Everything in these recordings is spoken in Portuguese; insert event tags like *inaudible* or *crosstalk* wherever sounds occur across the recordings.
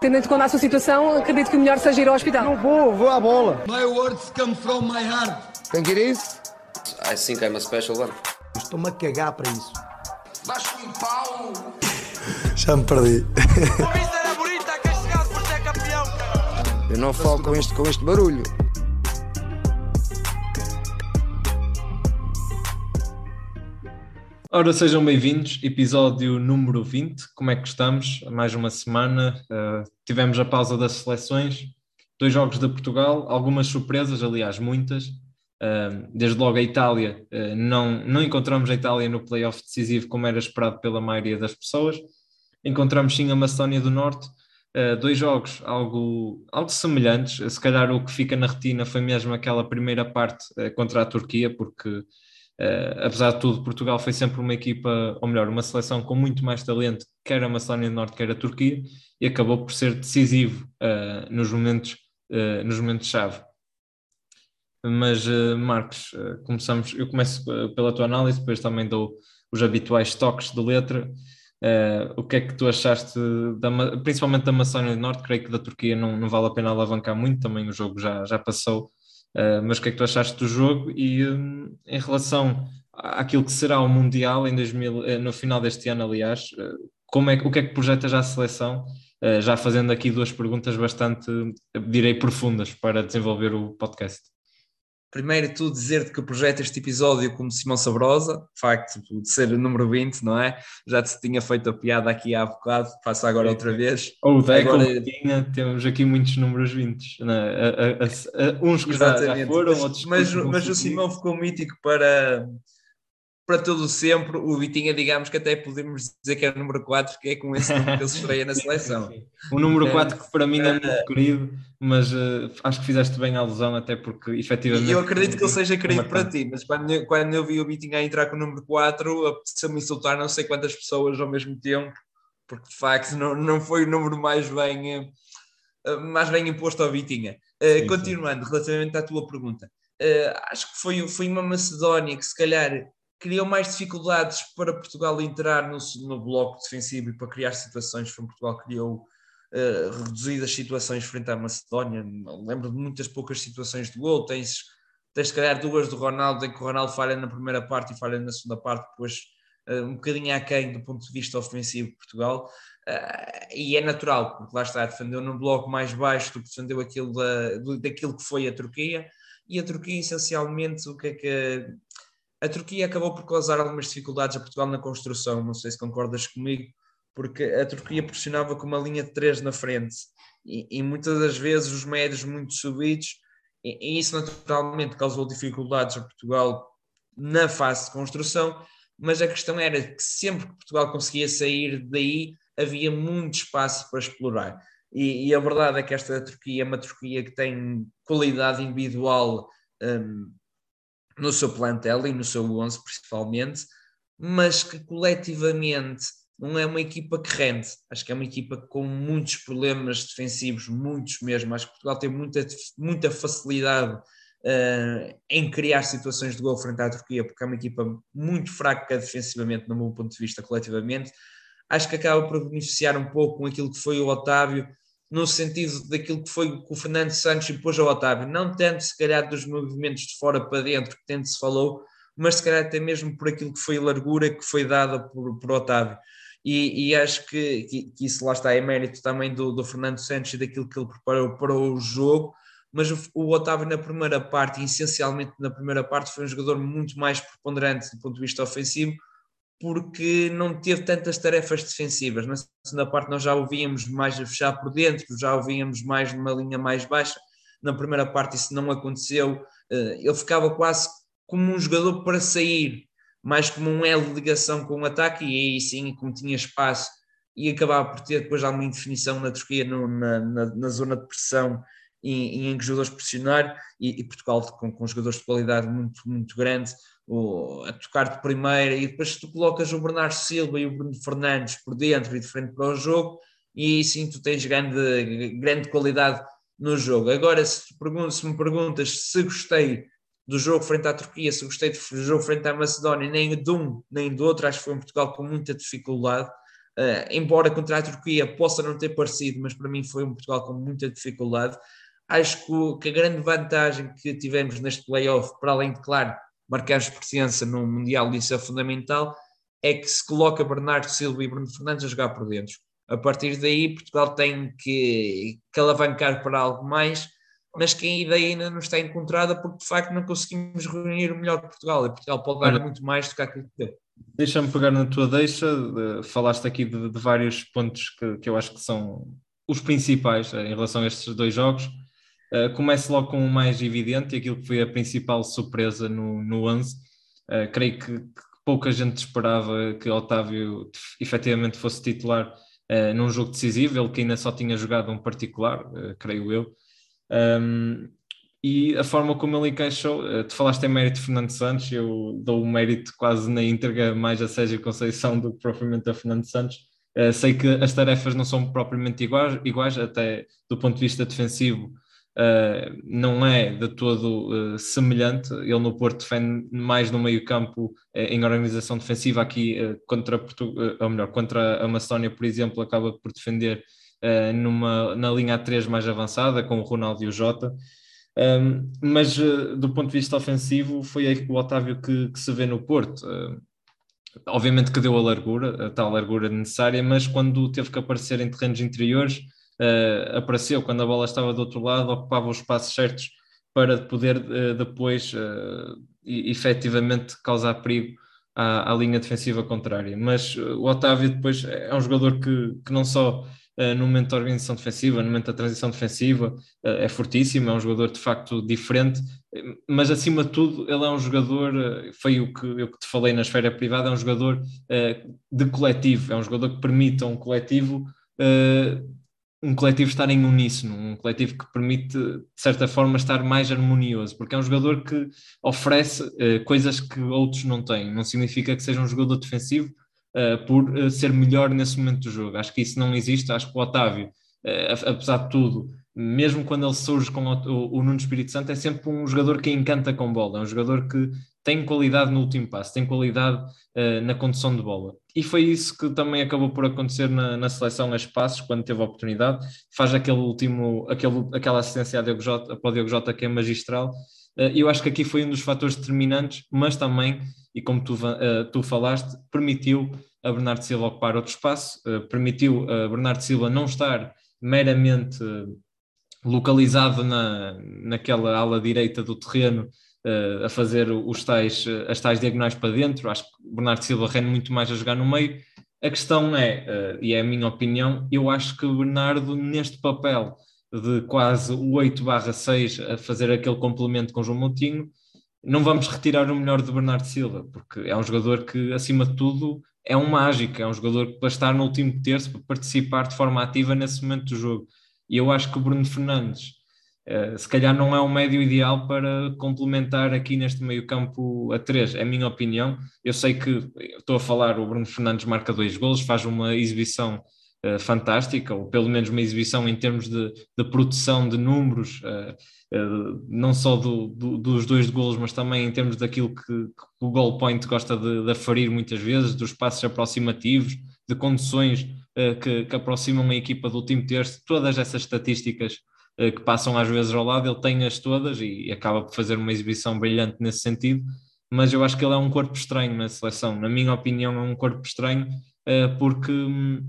Tendo em conta a sua situação, acredito que o melhor seja ir ao hospital. Não vou, vou à bola. My words come from my heart. Que ir isso? I think I'm a special one. Estou-me a cagar para isso. Baixo em pau. Já me perdi. era bonita, chegado por ser campeão, Eu não falo com este, com este barulho. Ora, sejam bem-vindos, episódio número 20. Como é que estamos? Mais uma semana. Uh, tivemos a pausa das seleções, dois jogos de Portugal, algumas surpresas, aliás, muitas. Uh, desde logo a Itália, uh, não, não encontramos a Itália no playoff decisivo como era esperado pela maioria das pessoas. Encontramos sim a Macedónia do Norte, dois jogos algo, algo semelhantes. Se calhar o que fica na retina foi mesmo aquela primeira parte contra a Turquia, porque Uh, apesar de tudo, Portugal foi sempre uma equipa, ou melhor, uma seleção com muito mais talento, quer a Macedónia do Norte, quer a Turquia, e acabou por ser decisivo uh, nos momentos uh, nos momentos chave. Mas Marcos, começamos. Eu começo pela tua análise, depois também dou os habituais toques de letra. o que é que tu achaste, da, principalmente da Macedónia do Norte? Creio que da Turquia não, não vale a pena alavancar muito, também o jogo já, já passou Uh, mas o que é que tu achaste do jogo e um, em relação àquilo que será o Mundial em 2000, eh, no final deste ano, aliás, uh, como é, o que é que projeta já a seleção? Uh, já fazendo aqui duas perguntas bastante, direi, profundas para desenvolver o podcast. Primeiro de tudo, dizer-te que projeto este episódio como Simão Sabrosa, facto de ser o número 20, não é? Já te tinha feito a piada aqui há bocado, faço agora outra vez. Ou Deco, agora... tinha, temos aqui muitos números 20, é? a, a, a, uns que já, já, foram, outros mas, mas o Simão ficou mítico para, para todo sempre, o Vitinha, digamos que até podemos dizer que é o número 4, que é com esse número que ele se estreia na *laughs* seleção. O número 4 que para mim é muito uh, querido, mas uh, acho que fizeste bem a alusão, até porque efetivamente. E eu acredito que ele seja querido para ti, mas quando eu, quando eu vi o Vitinha a entrar com o número 4, apeteceu-me insultar não sei quantas pessoas ao mesmo tempo, porque de facto não, não foi o número mais bem, uh, mais bem imposto ao Vitinha. Sim, continuando, sim. relativamente à tua pergunta. acho que foi, foi uma Macedónia que se calhar criou mais dificuldades para Portugal entrar no, no bloco defensivo e para criar situações. Foi Portugal criou uh, reduzidas situações frente à Macedónia. Lembro de muitas poucas situações de gol. Tens, tens se calhar duas do Ronaldo, em que o Ronaldo falha na primeira parte e falha na segunda parte, depois uh, um bocadinho aquém do ponto de vista ofensivo de Portugal. Uh, e é natural, porque lá está, defendeu num bloco mais baixo do que defendeu aquilo da, daquilo que foi a Turquia. E a Turquia, essencialmente, o que é que a Turquia acabou por causar algumas dificuldades a Portugal na construção, não sei se concordas comigo, porque a Turquia pressionava com uma linha de três na frente e, e muitas das vezes os médios muito subidos, e, e, isso naturalmente causou dificuldades a Portugal na fase de construção, mas a questão era que sempre que Portugal conseguia sair daí, havia muito espaço para explorar. E, e a verdade é que esta Turquia é uma Turquia que tem qualidade individual um, no seu plantel e no seu 11 principalmente, mas que coletivamente não é uma equipa que rende. Acho que é uma equipa com muitos problemas defensivos, muitos mesmo. Acho que Portugal tem muita, muita facilidade uh, em criar situações de gol frente à Turquia, porque é uma equipa muito fraca defensivamente, no meu ponto de vista, coletivamente. Acho que acaba por beneficiar um pouco com aquilo que foi o Otávio, no sentido daquilo que foi o Fernando Santos impôs ao Otávio, não tanto se calhar dos movimentos de fora para dentro, que tanto se falou, mas se calhar até mesmo por aquilo que foi a largura que foi dada por, por Otávio. E, e acho que, que, que, isso lá está, é mérito também do, do Fernando Santos e daquilo que ele preparou para o jogo, mas o, o Otávio na primeira parte, essencialmente na primeira parte, foi um jogador muito mais preponderante do ponto de vista ofensivo, porque não teve tantas tarefas defensivas. Na segunda parte nós já o víamos mais a fechar por dentro, já o víamos mais numa linha mais baixa. Na primeira parte isso não aconteceu. Eh, ele ficava quase como um jogador para sair, mais como um L de ligação com o ataque, e aí sim, como tinha espaço, e acabava por ter depois alguma indefinição na Turquia no, na, na, na, zona de pressão e, e em que os jogadores pressionar, e, e Portugal com, com jogadores de qualidade muito, muito grande, o, a tocar de primeira, e depois tu colocas o Bernardo Silva e o Bruno Fernandes por dentro e de frente para o jogo, e sim tu tens grande, grande qualidade no jogo. Agora, se, se me perguntas se gostei do jogo frente à Turquia, se gostei do jogo frente à Macedónia, nem de um nem do outro, acho que foi um Portugal com muita dificuldade. Uh, embora contra a Turquia possa não ter parecido, mas para mim foi um Portugal com muita dificuldade. Acho que, que a grande vantagem que tivemos neste playoff, para além de, claro, marcarmos presença no Mundial, isso é fundamental, é que se coloca Bernardo Silva e Bruno Fernandes a jogar por dentro. A partir daí, Portugal tem que, que alavancar para algo mais, mas que a ideia ainda não está encontrada porque de facto não conseguimos reunir o melhor de Portugal. E Portugal pode dar muito mais do que aquilo que deu. Deixa-me pegar na tua deixa, falaste aqui de, de vários pontos que, que, eu acho que são os principais eh, em relação a estes dois jogos. Uh, começo logo com o mais evidente, aquilo que foi a principal surpresa no, no 11. Uh, creio que, que, pouca gente esperava que Otávio efetivamente fosse titular uh, num jogo decisivo, ele que ainda só tinha jogado um particular, creio eu. Um, e a forma como ele encaixou, uh, tu falaste em mérito de Fernando Santos, eu dou o mérito quase na íntegra mais a Sérgio Conceição do que propriamente a Fernando Santos. Uh, sei que as tarefas não são propriamente iguais, iguais até do ponto de vista defensivo, uh, não é de todo semelhante. Ele no Porto defende mais no meio-campo em organização defensiva, aqui contra, Portugal, ou melhor, contra a Macedónia, por exemplo, acaba por defender numa, na linha A3 mais avançada, com o Ronaldo e o Jota. Um, mas uh, do ponto de vista ofensivo, foi aí o Otávio que, que se vê no Porto. Uh, obviamente que deu a largura, a tal largura necessária, mas quando teve que aparecer em terrenos interiores, uh, apareceu. Quando a bola estava do outro lado, ocupava os espaços certos para poder depois efetivamente causar perigo à, à, linha defensiva contrária. Mas o Otávio depois é um jogador que, que não só uh, no momento da organização defensiva, no momento da transição defensiva, uh, é fortíssimo, é um jogador de facto diferente, mas acima de tudo ele é um jogador, uh, foi o que eu que te falei na esfera privada, é um jogador de coletivo, é um jogador que permite a um coletivo um coletivo estar em uníssono, um coletivo que permite, de certa forma, estar mais harmonioso, porque é um jogador que oferece uh, coisas que outros não têm. Não significa que seja um jogador defensivo, uh, por uh, ser melhor nesse momento do jogo. Acho que isso não existe. Acho que o Otávio, apesar de tudo, mesmo quando ele surge com o, o, o Nuno Espírito Santo, é sempre um jogador que encanta com bola, é um jogador que tem qualidade no último passo, tem qualidade na condução de bola. E foi isso que também acabou por acontecer na, na seleção a espaços, quando teve a oportunidade. Faz aquele último, aquele, aquela assistência Diogo Jota, para o Diogo Jota que é magistral. E eu acho que aqui foi um dos fatores determinantes, mas também e como tu, uh, tu falaste, permitiu a Bernardo Silva ocupar outro espaço, uh, permitiu a Bernardo Silva não estar meramente localizado na, naquela ala direita do terreno uh, a fazer os tais, as tais diagonais para dentro. Acho que Bernardo Silva rende muito mais a jogar no meio. A questão é, e é a minha opinião, eu acho que o Bernardo, neste papel de quase o 8 barra 6 a fazer aquele complemento com João Moutinho, não vamos retirar o melhor de Bernardo Silva, porque é um jogador que, acima de tudo, é um mágico, é um jogador que para estar no último terço, para participar de forma ativa nesse momento do jogo. E eu acho que o Bruno Fernandes, uh, se calhar não é o médio ideal para complementar aqui neste meio campo a três, é a minha opinião. Eu sei que, estou a falar, o Bruno Fernandes marca dois golos, faz uma exibição uh, fantástica, ou pelo menos uma exibição em termos de, de produção de números, uh, não só do, do, dos dois golos, mas também em termos daquilo que, que o goal point gosta de, de aferir muitas vezes, dos passos aproximativos, de condições que, que, aproximam a equipa do último terço, todas essas estatísticas que passam às vezes ao lado, ele tem-as todas e, acaba por fazer uma exibição brilhante nesse sentido mas eu acho que ele é um corpo estranho na seleção. Na minha opinião, é um corpo estranho, porque hum,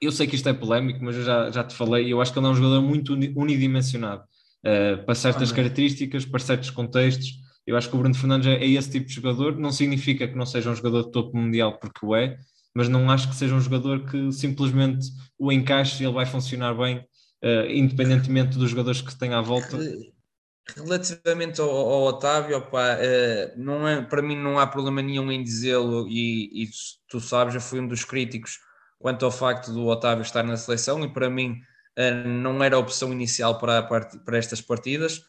eu sei que isto é polémico, mas eu já, já te falei, eu acho que ele é um jogador muito unidimensionado uh, para certas ah, características, para certos contextos. Eu acho que o Bruno Fernandes é, é, esse tipo de jogador, não significa que não seja um jogador de topo mundial, porque o é, mas não acho que seja um jogador que simplesmente o encaixe e ele vai funcionar bem, independentemente dos jogadores que tem à volta. Relativamente ao, ao Otávio, opa, uh, não é, para mim não há problema nenhum em dizê-lo, e, e tu sabes, eu fui um dos críticos quanto ao facto do Otávio estar na seleção e para mim eh, não era a opção inicial para, para estas partidas.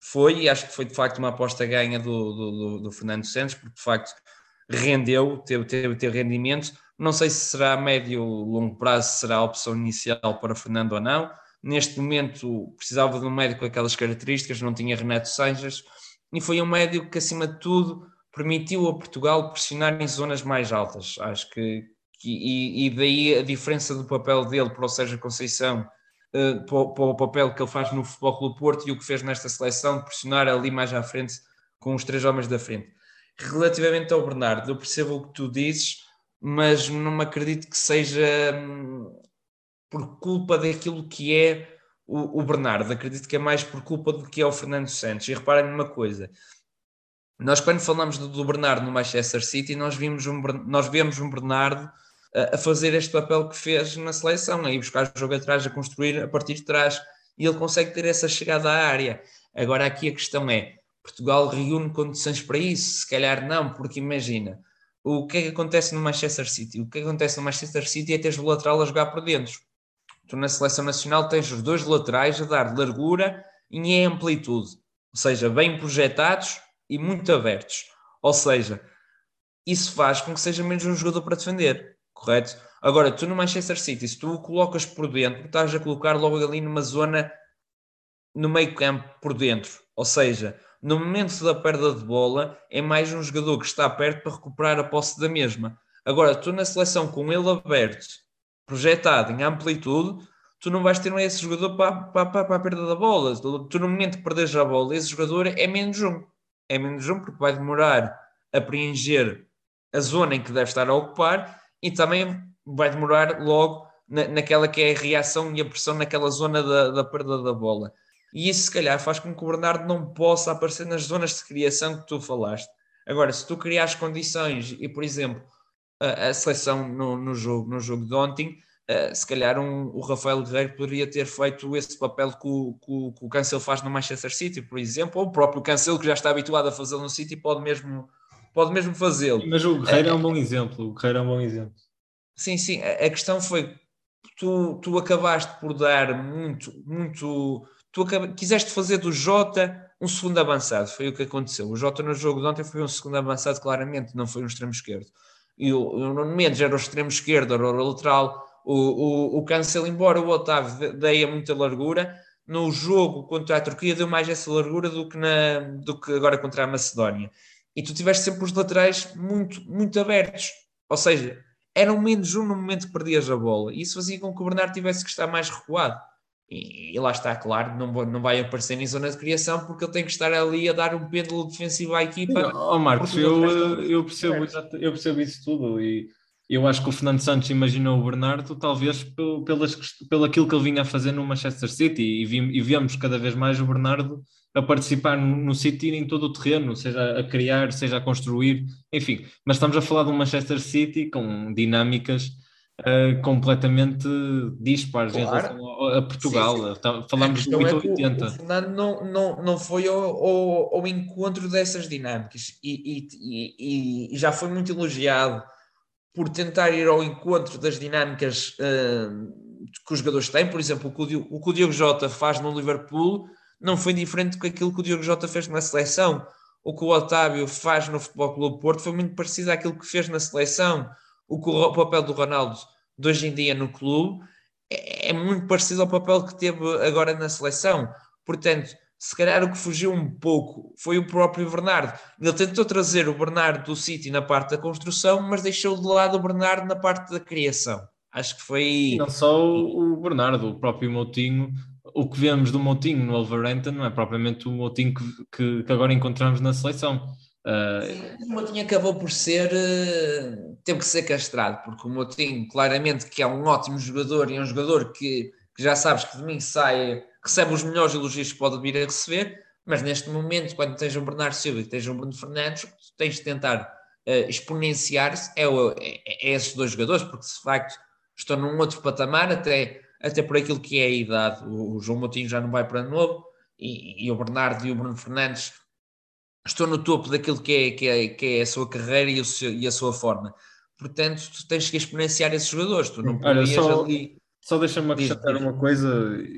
Foi, e acho que foi de facto uma aposta ganha do, do, do Fernando Santos, porque de facto rendeu, teve, teve, teve rendimento. Não sei se será a médio ou longo prazo, será a opção inicial para Fernando ou não. Neste momento precisava de um médico com aquelas características, não tinha Renato Sanches, e foi um médico que, acima de tudo, permitiu a Portugal pressionar em zonas mais altas. Acho que e, e, daí a diferença do papel dele para o Sérgio Conceição, uh, para, para, o papel que ele faz no Futebol Clube Porto e o que fez nesta seleção, pressionar ali mais à frente com os três homens da frente. Relativamente ao Bernardo, eu percebo o que tu dizes, mas não me acredito que seja hum, por culpa daquilo que é o, o, Bernardo. Acredito que é mais por culpa do que é o Fernando Santos. E reparem numa coisa: nós, quando falamos do, do, Bernardo no Manchester City, nós vimos um, nós vemos um Bernardo a, a fazer este papel que fez na seleção, a ir buscar o jogo atrás, a construir a partir de trás, e ele consegue ter essa chegada à área. Agora, aqui a questão é: Portugal reúne condições para isso? Se calhar não, porque imagina. O que é que acontece no Manchester City? O que, é que acontece no Manchester City é teres o lateral a jogar por dentro. Tu na seleção nacional tens os dois laterais a dar largura e amplitude, ou seja, bem projetados e muito abertos. Ou seja, isso faz com que seja menos um jogador para defender, correto? Agora, tu no Manchester City, se tu o colocas por dentro, estás a colocar logo ali numa zona no meio campo por dentro. Ou seja, no momento da perda de bola, é mais um jogador que está perto para recuperar a posse da mesma. Agora, tu na seleção com ele aberto, projetado em amplitude, tu não vais ter esse jogador para, para, para, para a perda da bola. Tu, no momento que perdes a bola, esse jogador é menos um. É menos um porque vai demorar a preencher a zona em que deve estar a ocupar e também vai demorar logo na, naquela que é a reação e a pressão naquela zona da, da perda da bola e isso se calhar faz com que o Bernardo não possa aparecer nas zonas de criação que tu falaste. Agora, se tu criares condições e, por exemplo, a, seleção no, no, jogo, no jogo de ontem, uh, se calhar um, o Rafael Guerreiro poderia ter feito esse papel que o, que, que o Cancelo faz no Manchester City, por exemplo, ou o próprio Cancelo que já está habituado a fazê-lo no City pode mesmo, pode mesmo fazê-lo. Mas o Guerreiro uh, é um bom exemplo, o Guerreiro é um bom exemplo. Sim, sim, a, a questão foi tu, tu acabaste por dar muito, muito tu quiseste fazer do Jota um segundo avançado, foi o que aconteceu. O Jota no jogo de ontem foi um segundo avançado, claramente, não foi um extremo esquerdo. E o, o Nuno Mendes era o extremo esquerdo, era o lateral. O, o, o Cancelo, embora o Otávio deia muita largura, no jogo contra a Turquia deu mais essa largura do que, na, do que agora contra a Macedónia. E tu tiveste sempre os laterais muito, muito abertos. Ou seja, eram menos um no momento que perdias a bola. E isso fazia com que o Bernardo tivesse que estar mais recuado. E, e, lá está, claro, não, não vai aparecer em zona de criação porque ele tem que estar ali a dar um pêndulo defensivo à equipa. oh, Marcos, eu, eu, percebo, eu percebo isso tudo e eu acho que o Fernando Santos imaginou o Bernardo talvez pelas, pelo aquilo que ele vinha a fazer no Manchester City e, vi, e vemos cada vez mais o Bernardo a participar no, no City em todo o terreno, seja a criar, seja a construir, enfim. Mas estamos a falar de um Manchester City com dinâmicas uh, completamente dispares claro. em relação a, Portugal. Sim, sim. Tá, falamos de 880. É o, Fernando não, não, não foi ao, ao, ao encontro dessas dinâmicas e, e, e, e, já foi muito elogiado por tentar ir ao encontro das dinâmicas uh, que os jogadores têm. Por exemplo, o que o, Diogo, o que o Diogo Jota faz no Liverpool não foi diferente do que aquilo que o Diogo Jota fez na seleção. O que o Otávio faz no Futebol Clube Porto foi muito parecido àquilo que fez na seleção o, o papel do Ronaldo de hoje em dia no clube é, é muito parecido ao papel que teve agora na seleção. Portanto, se calhar o que fugiu um pouco foi o próprio Bernardo. Ele tentou trazer o Bernardo do City na parte da construção, mas deixou de lado o Bernardo na parte da criação. Acho que foi. Não só o Bernardo, o próprio Moutinho. O que vemos do Moutinho no Wolverhampton não é propriamente o Moutinho que, que, que agora encontramos na seleção. Uh... O Moutinho acabou por ser, uh, teve que ser castrado, porque o Moutinho, claramente, que é um ótimo jogador e é um jogador que, que já sabes que de mim sai, recebe os melhores elogios que pode vir a receber, mas neste momento, quando tens um Bernardo Silva e tens um Bruno Fernandes, tens de tentar uh, exponenciar-se é, é, é, esses dois jogadores, porque de facto estão num outro patamar, até, até por aquilo que é a idade. O, o João Moutinho já não vai para novo e, e o Bernardo e o Bruno Fernandes estou no topo daquilo que é, que é, que é a sua carreira e, seu, e, a sua forma. Portanto, tu tens que exponenciar esses jogadores. Tu não Olha, só, ali... só deixa-me acrescentar uma coisa.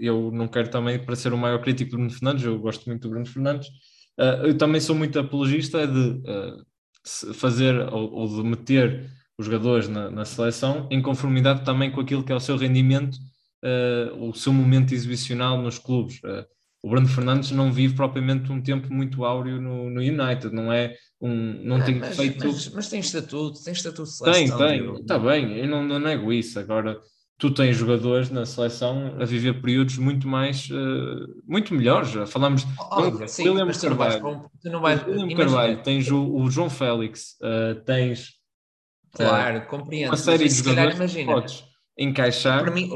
Eu não quero também para ser o maior crítico do Bruno Fernandes, eu gosto muito do Bruno Fernandes. Uh, eu também sou muito apologista de uh, fazer ou, ou, de meter os jogadores na, na, seleção em conformidade também com aquilo que é o seu rendimento, uh, o seu momento exibicional nos clubes o Bruno Fernandes não vive propriamente um tempo muito áureo no, no United, não é um, não tem mas, feito... Mas, mas, tem estatuto, tem estatuto de seleção. Tem, tem, está bem, eu não, não nego isso, agora tu tens jogadores na seleção a viver períodos muito mais, uh, muito melhores. Falamos Óbvio, não, sim, William Carvalho, tu não vais, William Carvalho, tens o, o João Félix, uh, tens claro, uh, compreendo. uma série de jogadores imagina, que podes encaixar. Para mim,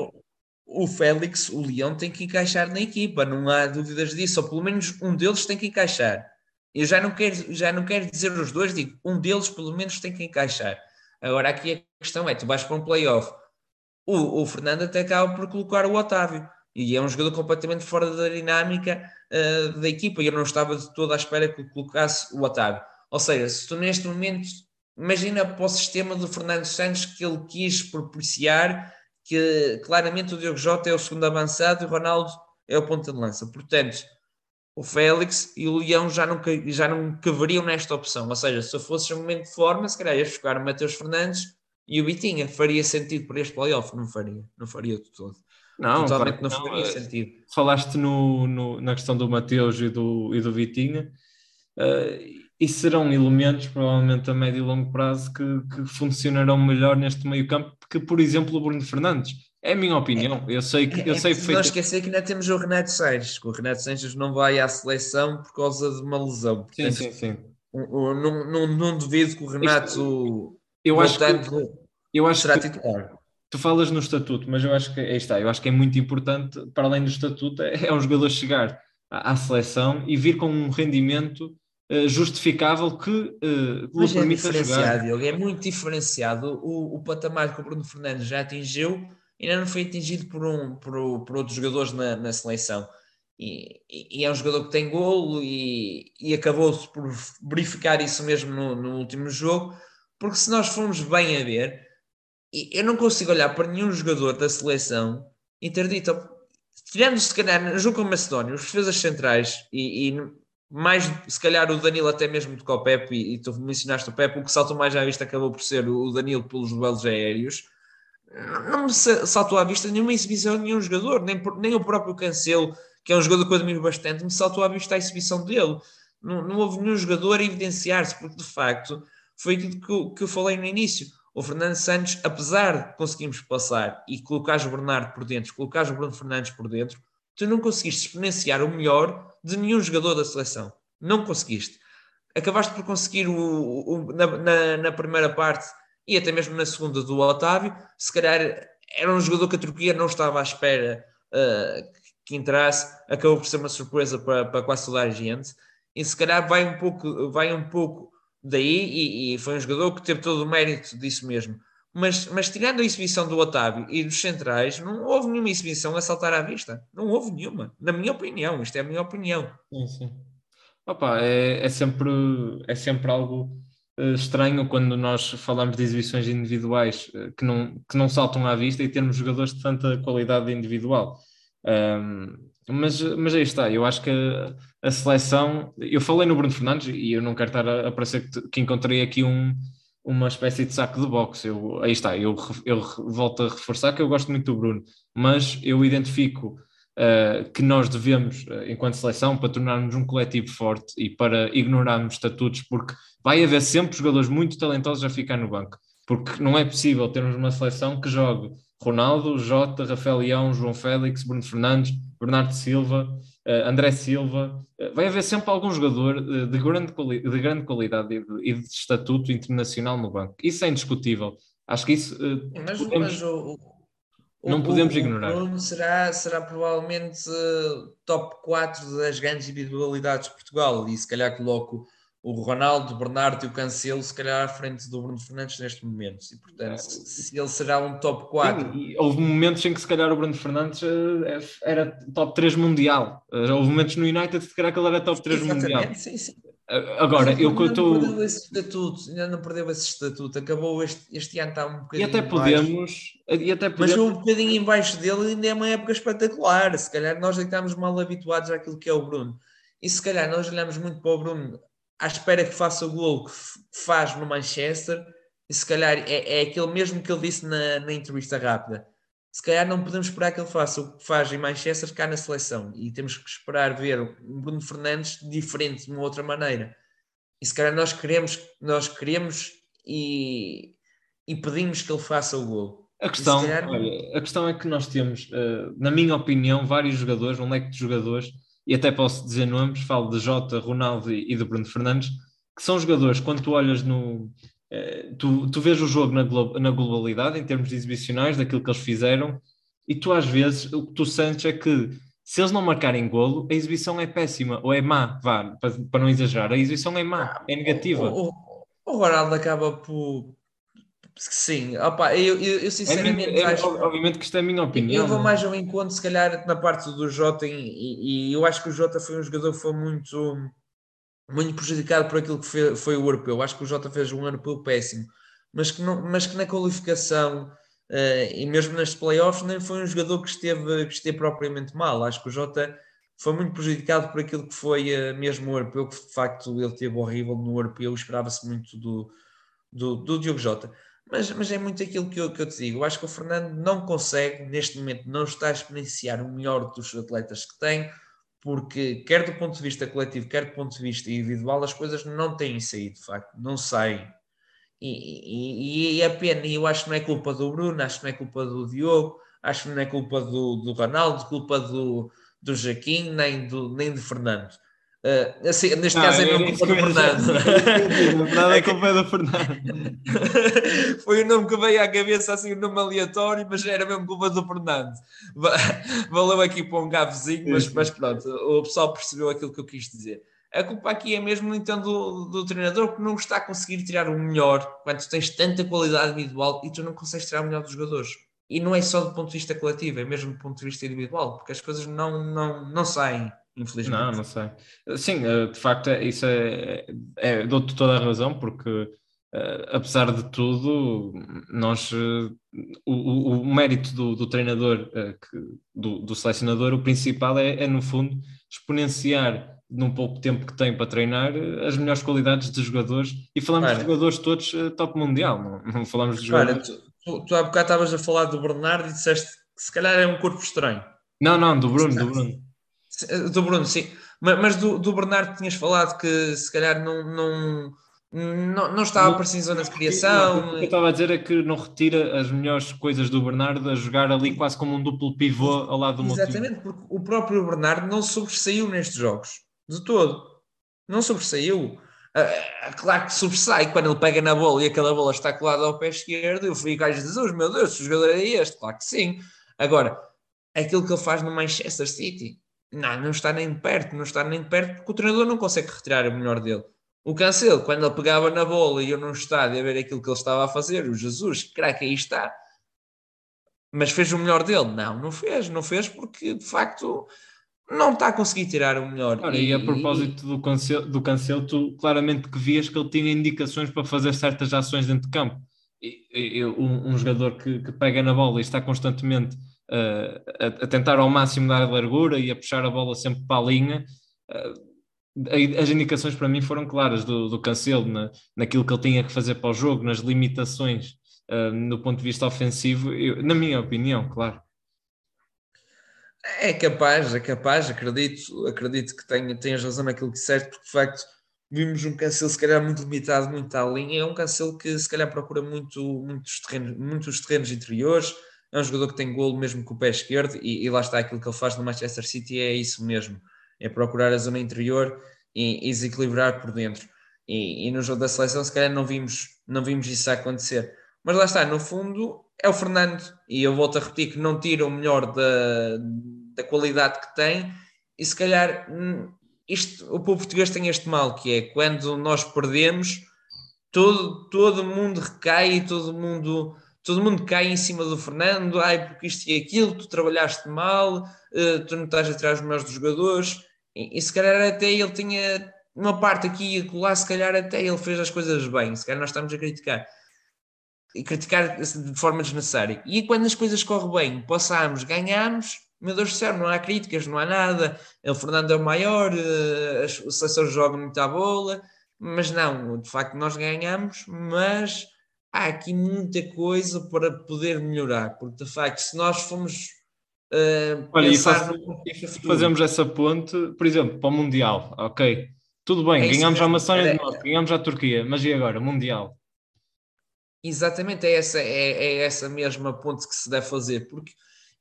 o, Félix, o Leão tem que encaixar na equipa, não há dúvidas disso, ou pelo menos um deles tem que encaixar. Eu já não quero, já não quero dizer os dois, digo, um deles pelo menos tem que encaixar. Agora aqui a questão é, tu vais para um playoff o, o Fernando até acaba por colocar o Otávio. E é um jogador completamente fora da dinâmica uh, da equipa. E eu não estava de toda à espera que colocasse o Otávio. Ou seja, se tu neste momento, imagina para o sistema do Fernando Santos que ele quis propiciar, que claramente o Diogo Jota é o segundo avançado e o Ronaldo é o ponta de lança. Portanto, o Félix e o Leão já não, já não cavariam nesta opção. Ou seja, se eu fosse um momento de forma, se calhar ias buscar o Mateus Fernandes e o Bitinha faria sentido para este playoff? Não faria, não faria de todo. Não, Totalmente claro, não, faria sentido. Falaste no, no, na questão do Mateus e do, e do Vitinha, uh, e serão elementos, provavelmente a médio e longo prazo, que, que funcionarão melhor neste meio campo que, por exemplo, o Bruno Fernandes. É a minha opinião. Eu sei que eu é, sei Não esquecer que ainda temos o Renato Sanches, que o Renato Sanches não vai à seleção por causa de uma lesão. Portanto, sim, sim, sim. Um, um, não, não, não duvido que o Renato. Isto, eu acho que eu acho será que titular. Tu falas no estatuto, mas eu acho que aí está, eu acho que é muito importante, para além do estatuto, é, é um jogador chegar à, à seleção e vir com um rendimento justificável que uh, mas é diferenciado, Diogo, é muito diferenciado. O, o patamar que o Bruno Fernandes já atingiu ainda não foi atingido por, um, por, por outros jogadores na, na seleção. E, e, é um jogador que tem golo e, e acabou-se por verificar isso mesmo no, no último jogo, porque se nós formos bem a ver, eu não consigo olhar para nenhum jogador da seleção e ter dito, tirando se calhar no jogo com o Macedónia, os defesas centrais e, e, mais se calhar o Danilo até mesmo do que o Pepe, e, tu mencionaste o Pepe, o que saltou mais à vista acabou por ser o Danilo pelos duelos aéreos. Não me saltou à vista nenhuma exibição de nenhum jogador, nem, nem o próprio Cancelo, que é um jogador que eu admiro bastante, me saltou à vista a exibição dele. Não, não houve nenhum jogador a evidenciar-se, porque de facto foi aquilo que eu, que eu falei no início o Fernando Santos, apesar de conseguirmos passar e colocar o Bernardo por dentro, colocar o Bruno Fernandes por dentro, tu não conseguiste exponenciar o melhor de nenhum jogador da seleção. Não conseguiste. Acabaste por conseguir o, o na, na, na, primeira parte e até mesmo na segunda do Otávio. Se calhar era um jogador que a Turquia não estava à espera uh, que entrasse, acabou por ser uma surpresa para, para quase toda a gente. E se calhar vai um pouco, vai um pouco daí e, e, foi um jogador que teve todo o mérito disso mesmo. Mas, mas tirando a exibição do Otávio e dos centrais, não houve nenhuma exibição a saltar à vista. Não houve nenhuma, na minha opinião. Isto é a minha opinião. Sim, sim. Opa, é, é, sempre, é sempre algo uh, estranho quando nós falamos de exibições individuais uh, que, não, que não saltam à vista e termos jogadores de tanta qualidade individual. Um, mas, mas aí está, eu acho que a, a, seleção. Eu falei no Bruno Fernandes e eu não quero estar a, a parecer que, que, encontrei aqui um, uma espécie de saco de boxe. Eu, aí está, eu, eu volto a reforçar que eu gosto muito do Bruno, mas eu identifico uh, que nós devemos, uh, enquanto seleção, para tornarmos um coletivo forte e para ignorarmos estatutos, porque vai haver sempre jogadores muito talentosos a ficar no banco, porque não é possível termos uma seleção que jogue Ronaldo, Jota, Rafael Leão, João Félix, Bruno Fernandes Bernardo Silva, uh, André Silva, uh, vai haver sempre algum jogador uh, de, grande de grande qualidade e de, de, estatuto internacional no banco. Isso é indiscutível. Acho que isso mas, podemos, mas o, o, não podemos ignorar. O Bruno será, será provavelmente top 4 das grandes individualidades de Portugal e se calhar coloco o Ronaldo, o Bernardo e o Cancelo, se calhar à frente do Bruno Fernandes neste momento. E, portanto, é. se ele será um top 4. Sim, houve momentos em que, se calhar, o Bruno Fernandes eh, era top 3 mundial. Eh, houve momentos no United, se calhar, que ele era top 3 Exatamente, mundial. Sim, sim. Eh, agora, eu que estou. Ainda não perdeu esse estatuto, ainda não perdeu esse estatuto. Acabou este, este ano, está um bocadinho. E até podemos. E até podemos... Mas um bocadinho embaixo dele ainda é uma época espetacular. Se calhar nós estamos mal habituados àquilo que é o Bruno. E se calhar nós olhamos muito para o Bruno à espera que faça o gol que faz no Manchester, e se calhar é, é aquele mesmo que ele disse na, na entrevista rápida. se calhar não podemos esperar que ele faça o que faz em Manchester cá na seleção e temos que esperar ver um Bruno Fernandes diferente de uma outra maneira. E se calhar nós queremos, nós queremos e, e pedimos que ele faça o gol. A questão, calhar... olha, a questão é que nós temos, uh, na minha opinião, vários jogadores, um leque de jogadores, e até posso dizer nomes, falo de Jota, Ronaldo e, de Bruno Fernandes, que são jogadores, quando tu olhas no. Uh, tu, tu vês o jogo na, na globalidade, em termos exibicionais, daquilo que eles fizeram, e tu às vezes o que tu sentes é que se eles não marcarem golo, a exibição é péssima, ou é má, vá, para, para não exagerar, a exibição é má, é negativa. O, o, o Ronaldo acaba por, Sim, opa, eu, eu, eu sinceramente é, acho, Obviamente que isto é a minha opinião. Eu vou mais ao encontro, se calhar, na parte do Jota, e, e, eu acho que o Jota foi um jogador que foi muito, muito prejudicado por aquilo que foi, foi o europeu. Acho que o Jota fez um europeu péssimo, mas que, não, mas que na qualificação uh, e mesmo nas playoffs nem foi um jogador que esteve, que esteve propriamente mal. Acho que o Jota foi muito prejudicado por aquilo que foi uh, mesmo o europeu, que de facto ele teve horrível no europeu, esperava-se muito do, do, do Diogo Jota. Mas, mas é muito aquilo que eu, que eu te digo. Eu acho que o Fernando não consegue, neste momento, não está a experienciar o melhor dos atletas que tem, porque, quer do ponto de vista coletivo, quer do ponto de vista individual, as coisas não têm saído, de facto, não saem. E, e, e é pena, e eu acho que não é culpa do Bruno, acho que não é culpa do Diogo, acho que não é culpa do, do Ronaldo, culpa do, do Jaquim, nem do, nem do Fernando. Uh, assim, neste não, caso é, é mesmo culpa do Fernando. *laughs* É culpa do Fernando. *laughs* Foi o nome que veio à cabeça, assim, um nome aleatório, mas era mesmo culpa do Fernando. *laughs* Valeu aqui para um gavezinho, mas, mas pronto, o pessoal percebeu aquilo que eu quis dizer. A culpa aqui é mesmo então do, do treinador que não está a conseguir tirar o melhor quando tu tens tanta qualidade individual e tu não consegues tirar o melhor dos jogadores. E não é só do ponto de vista coletivo, é mesmo do ponto de vista individual, porque as coisas não, não, não saem infelizmente. Não, não sei. Sim, eh, de facto, é, isso é, é dou-te toda a razão, porque Uh, apesar de tudo, nós, uh, o, o, mérito do, do treinador, que, do, do, selecionador, o principal é, é, no fundo, exponenciar num pouco tempo que tem para treinar as melhores qualidades de jogadores. E falamos Olha, de jogadores todos top mundial, não, não falamos de jogadores. Olha, tu, tu há bocado estavas a falar do Bernardo e disseste que se calhar é um corpo estranho. Não, não, do Bruno, do Bruno. Do Bruno, sim. Mas, do, do, Bernardo tinhas falado que se calhar não, não, não, não estava para em zona de criação. o que eu estava a dizer é que não retira as melhores coisas do Bernardo a jogar ali quase como um duplo pivô ao lado do Exatamente, porque o próprio Bernardo não sobressaiu nestes jogos, de todo. Não sobressaiu. Uh, claro que sobressai quando ele pega na bola e aquela bola está colada ao pé esquerdo. Eu fui gajo dizer: oh, meu Deus, o jogador é este. Claro que sim. Agora, aquilo que ele faz no Manchester City, não, não está nem perto, não está nem perto, porque o treinador não consegue retirar o melhor dele. O Cancelo, quando ele pegava na bola e eu não estádio a ver aquilo que ele estava a fazer, o Jesus, craque, aí está. Mas fez o melhor dele? Não, não fez, não fez porque de facto não está a conseguir tirar o melhor. Ora, e, e, a propósito do cancelo, do cancelo, tu claramente que vias que ele tinha indicações para fazer certas ações dentro de campo. E, e um, um, jogador que, que, pega na bola e está constantemente a, tentar ao máximo dar largura e a puxar a bola sempre para a linha. Uh, as indicações para mim foram claras do, do Cancelo, na, naquilo que ele tinha que fazer para o jogo, nas limitações uh, no ponto de vista ofensivo, eu, na minha opinião, claro. É capaz, é capaz, acredito, acredito que tenha, razão naquilo que disseste, porque de facto vimos um Cancelo se calhar muito limitado, muito à linha, é um Cancelo que se calhar procura muito, muitos, terrenos, muitos terrenos interiores, é um jogador que tem golo mesmo com o pé esquerdo e, e, lá está aquilo que ele faz no Manchester City é isso mesmo, é procurar a zona interior e, desequilibrar por dentro. E, e, no jogo da seleção se calhar não vimos, não vimos isso acontecer. Mas lá está, no fundo é o Fernando. E eu volto a repetir que não tira o melhor da, da qualidade que tem e se calhar hum, isto, o povo português tem este mal que é quando nós perdemos todo, todo mundo recai e todo mundo todo mundo cai em cima do Fernando, ai, porque isto e aquilo, tu trabalhaste mal, uh, tu não estás atrás dos melhores jogadores, e, e, se calhar até ele tinha uma parte aqui e lá, se calhar até ele fez as coisas bem, se calhar nós estamos a criticar. E criticar de forma desnecessária. E quando as coisas correm bem, passamos, ganhamos, meu Deus do céu, não há críticas, não há nada. O Fernando é o maior, uh, a seleção joga muita bola, mas não, de facto nós ganhamos, mas há aqui muita coisa para poder melhorar, porque de facto, se nós formos uh, Olha, pensar faz, fazemos essa ponte, por exemplo, para o Mundial, ok? Tudo bem, é ganhamos a Macedónia do Norte, ganhamos a Turquia, mas e agora? Mundial. Exatamente, é essa, é, é essa mesma ponte que se deve fazer, porque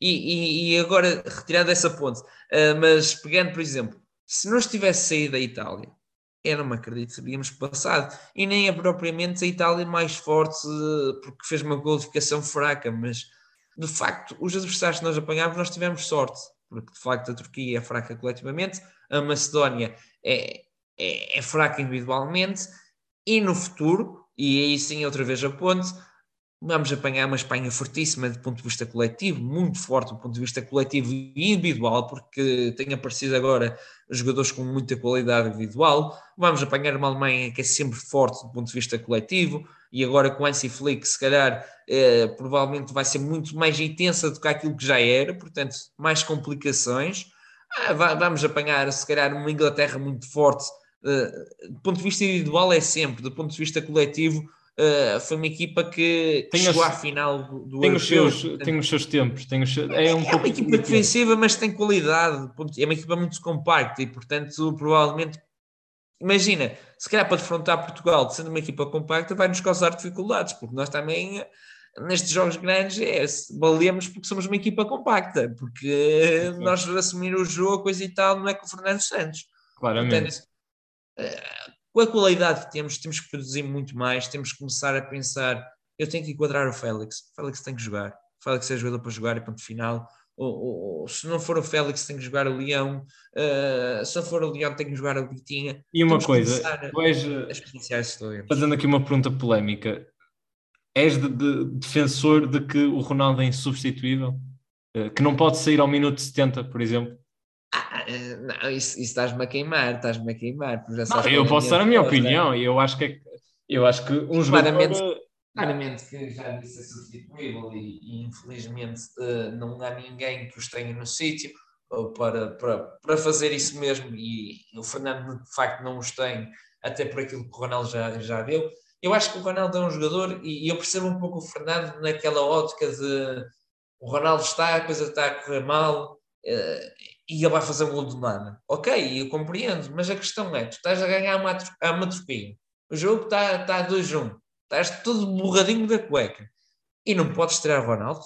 e, e, e agora retirando essa ponte, uh, mas pegando, por exemplo, se não tivesse saído da Itália, não me acredito que teríamos passado. E nem é propriamente a Itália mais forte porque fez uma qualificação fraca, mas de facto, os adversários que nós apanhámos, nós tivemos sorte, porque de facto a Turquia é fraca coletivamente, a Macedónia é, é, é fraca individualmente, e no futuro, e aí sim outra vez a ponte, vamos apanhar uma Espanha fortíssima do ponto de vista coletivo, muito forte do ponto de vista coletivo e individual, porque tem aparecido agora jogadores com muita qualidade individual. Vamos apanhar uma Alemanha que é sempre forte do ponto de vista coletivo, e agora com Hansi Flick, se calhar, eh, provavelmente vai ser muito mais intensa do que aquilo que já era, portanto, mais complicações. Ah, vamos apanhar, se calhar, uma Inglaterra muito forte. Eh, do ponto de vista individual, é sempre, do ponto de vista coletivo Uh, foi uma equipa que tem chegou à final do, do tem, os seus, tem os seus tempos. Tem os seus, é, um é uma equipa defensiva, mas tem qualidade. É uma equipa muito compacta e, portanto, provavelmente. Imagina, se calhar para defrontar Portugal, sendo uma equipa compacta, vai nos causar dificuldades, porque nós também, nestes jogos grandes, é, valemos porque somos uma equipa compacta, porque nós assumir o jogo, coisa e tal, não é com o Fernando Santos. Claramente. Portanto, com a qualidade que temos, temos que produzir muito mais, temos que começar a pensar, eu tenho que enquadrar o Félix, o Félix tem que jogar, o Félix é jogador para jogar e ponto final, ou, ou, ou, se não for o Félix tem que jogar o Leão, uh, se não for o Leão tem que jogar o Vitinha. E uma coisa, és, fazendo aqui uma pergunta polémica, és de, de, defensor de que o Ronaldo é insubstituível? Uh, que não pode sair ao minuto 70, por exemplo? Eh, não, isso, isso estás-me a queimar, estás-me a queimar. Não, eu posso dar a minha opinião e eu acho que é, eu acho que um claramente, jogador... claramente que já disse é substituível e, e infelizmente uh, não há ninguém que os tenha no sítio para, para, para fazer isso mesmo e o Fernando de facto não os tem, até por aquilo que o Ronaldo já, já deu. Eu acho que o Ronaldo é um jogador e, e eu percebo um pouco o Fernando naquela ótica de o Ronaldo está, a coisa está a correr mal, uh, e ele vai fazer um gol do nada. Ok, eu compreendo, mas a questão é: tu estás a ganhar a uma trofia, o jogo está, está 2-1, estás todo borradinho da cueca e não podes tirar o Ronaldo.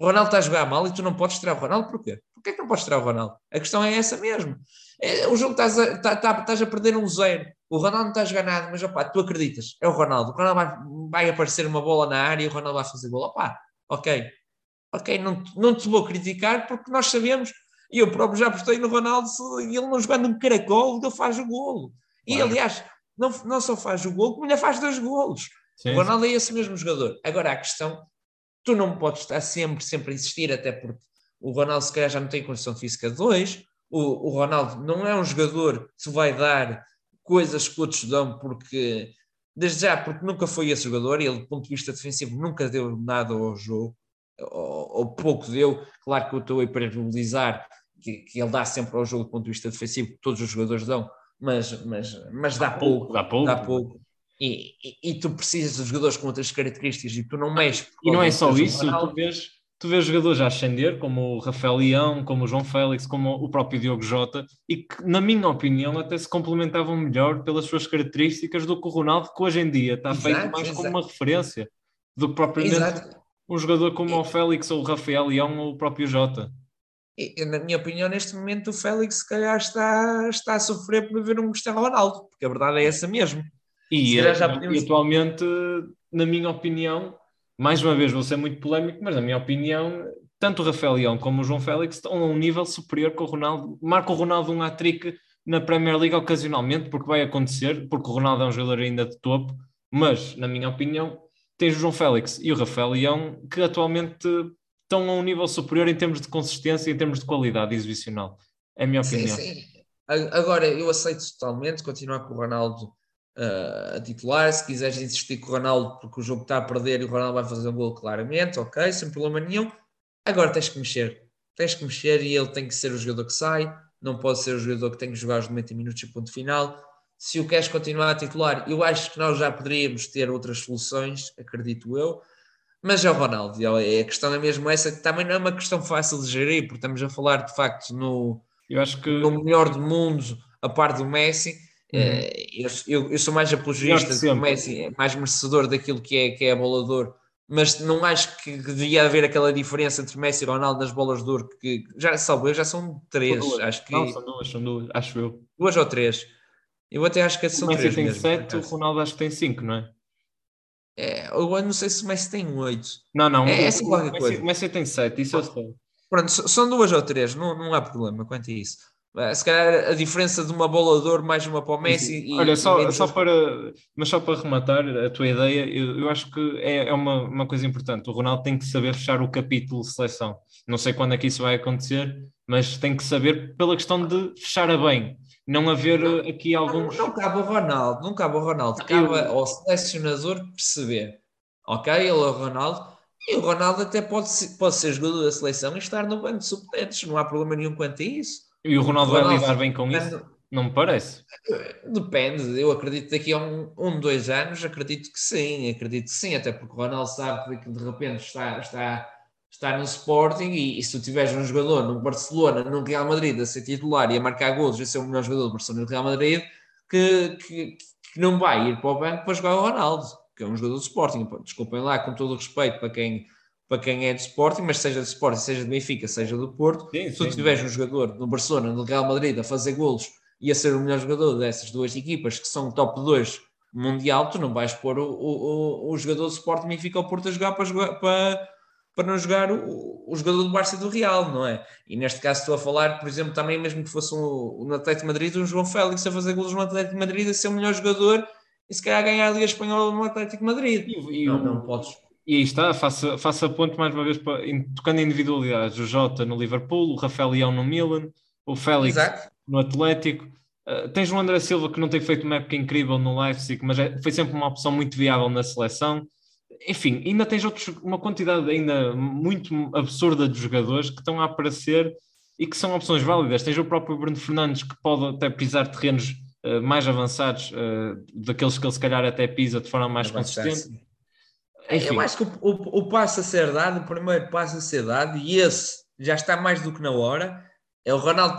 O Ronaldo está a jogar mal e tu não podes tirar o Ronaldo, porquê? Porquê que não podes tirar o Ronaldo? A questão é essa mesmo. É, o jogo estás a, tá, tá, estás a perder um zero. O Ronaldo não está a jogar nada, mas opá, tu acreditas, é o Ronaldo. O Ronaldo vai, vai aparecer uma bola na área e o Ronaldo vai fazer gol. Opá, ok. Ok, não, não te vou criticar porque nós sabemos e eu próprio já apostei no Ronaldo e ele não jogando um caracol, ele faz o golo. E claro. aliás, não, não só faz o golo, como ainda faz dois golos. Sim, o Ronaldo é esse mesmo jogador. Agora a questão, tu não podes estar sempre, sempre a insistir, até porque o Ronaldo se calhar já não tem condição física de dois. O, o Ronaldo não é um jogador que vai dar coisas que outros dão, porque desde já, porque nunca foi esse jogador, e ele, do ponto de vista defensivo, nunca deu nada ao jogo, ou, ou pouco deu. Claro que eu estou a hiperbolizar que, que ele dá sempre ao jogo do ponto de vista defensivo, que todos os jogadores dão, mas, mas, mas dá, dá pouco, pouco, dá pouco. Dá pouco. E, e, e, tu precisas de jogadores com outras características e tu não mexes. E não é só isso, tu vês, tu vês jogadores a ascender, como o Rafael Leão, como o João Félix, como o próprio Diogo Jota, e que, na minha opinião, até se complementavam melhor pelas suas características do que o Ronaldo, que hoje em dia está exato, feito mais exato. como uma referência do que propriamente exato. um jogador como o Félix ou o Rafael Leão ou o próprio Jota. E, na minha opinião, neste momento, o Félix, se calhar, está, está a sofrer por ver um Cristiano Ronaldo, porque a verdade é essa mesmo. E, eh, podemos... e atualmente, na minha opinião, mais uma vez vou ser muito polémico, mas na minha opinião, tanto o Rafael Leão como o João Félix estão a um nível superior que o Ronaldo. Marca o Ronaldo um hat-trick na Premier League ocasionalmente, porque vai acontecer, porque o Ronaldo é um jogador ainda de topo, mas, na minha opinião, tens o João Félix e o Rafael Leão, que atualmente estão a um nível superior em termos de consistência e em termos de qualidade exibicional. É a minha opinião. Sim, sim. Agora, eu aceito totalmente continuar com o Ronaldo uh, a titular. Se quiseres insistir com o Ronaldo porque o jogo está a perder e o Ronaldo vai fazer um gol claramente, ok, sem problema nenhum. Agora tens que mexer. Tens que mexer e ele tem que ser o jogador que sai. Não pode ser o jogador que tem que jogar os 90 minutos e ponto final. se o queres continuar a titular, eu acho que nós já poderíamos ter outras soluções, acredito eu. Mas é o Ronaldo, é, a questão é mesmo essa, que também não é uma questão fácil de gerir, porque estamos a falar de facto no, eu acho que... no melhor do mundo, a par do Messi. Uhum. Eu, eu, eu, sou mais apologista de que o Messi é mais merecedor daquilo que é, que é a bolador mas não acho que devia haver aquela diferença entre Messi e Ronaldo nas bolas de ouro, que já salvo já são três, duas. acho que... Não, são duas, são duas, acho eu. Duas ou três. Eu até acho que são o Messi três tem mesmo, sete, o Ronaldo acho que tem cinco, não é? É, eu não sei se o Messi tem oito. Não, não, é, é assim qualquer Messi, coisa. O Messi tem sete, isso eu sei. Pronto, são duas ou três, não, não há problema quanto a isso. Eh, se calhar a diferença de uma bola de ouro mais uma para o Messi. E, Olha, só, só para, mas só para rematar a tua ideia, eu, eu acho que é, é uma, uma coisa importante. O Ronaldo tem que saber fechar o capítulo de seleção. Não sei quando é que isso vai acontecer, mas tem que saber pela questão de fechar a bem. Não haver não, aqui alguns. Não, não cabe ao Ronaldo, não cabe ao Ronaldo, cabe eu... ao selecionador perceber. Ok, ele é o Ronaldo, e o Ronaldo até pode ser, pode ser jogador da seleção e estar no banco de suplentes, não há problema nenhum quanto a isso. E o Ronaldo, o Ronaldo vai lidar bem com isso? Não me parece. Depende, eu acredito que daqui a um, um, dois anos, acredito que sim, acredito que sim, até porque o Ronaldo sabe que de repente está, está, está no Sporting e, e se tu tiveres um jogador no Barcelona, no Real Madrid a ser titular e a marcar golos, a ser o melhor jogador do Barcelona e do Real Madrid, que, que, que, não vai ir para o banco para jogar o Ronaldo, que é um jogador do Sporting. Desculpem lá, com todo o respeito para quem para quem é de Sporting, mas seja de Sporting, seja de Benfica, seja do Porto, sim, se tu tiveres um jogador no Barcelona, no Real Madrid, a fazer golos e a ser o melhor jogador dessas duas equipas, que são top 2 mundial, tu não vais pôr o, o, o jogador do Sporting Benfica ao Porto a jogar para, jogar, para, para não jogar o, o jogador do Barça e do Real, não é? E neste caso estou a falar, por exemplo, também mesmo que fosse um, no Atlético Madrid, um João Félix a fazer golos no Atlético Madrid, a ser o melhor jogador e se calhar ganhar a Liga Espanhola no Atlético Madrid. E, e não, não podes e aí está, faça, faça ponto mais uma vez, para, tocando em individualidades, o Jota no Liverpool, o Rafael Leão no Milan, o Félix Exato. no Atlético, uh, tens o André Silva que não tem feito uma época incrível no Leipzig, mas é, foi sempre uma opção muito viável na seleção, enfim, ainda tens outros, uma quantidade ainda muito absurda de jogadores que estão a aparecer e que são opções válidas, tens o próprio Bruno Fernandes que pode até pisar terrenos uh, mais avançados, uh, daqueles que ele se calhar até pisa de forma mais consistente, enfim. Eu acho que o, o, o passo a ser dado, o primeiro passo a ser dado, e esse já está mais do que na hora, é o Ronaldo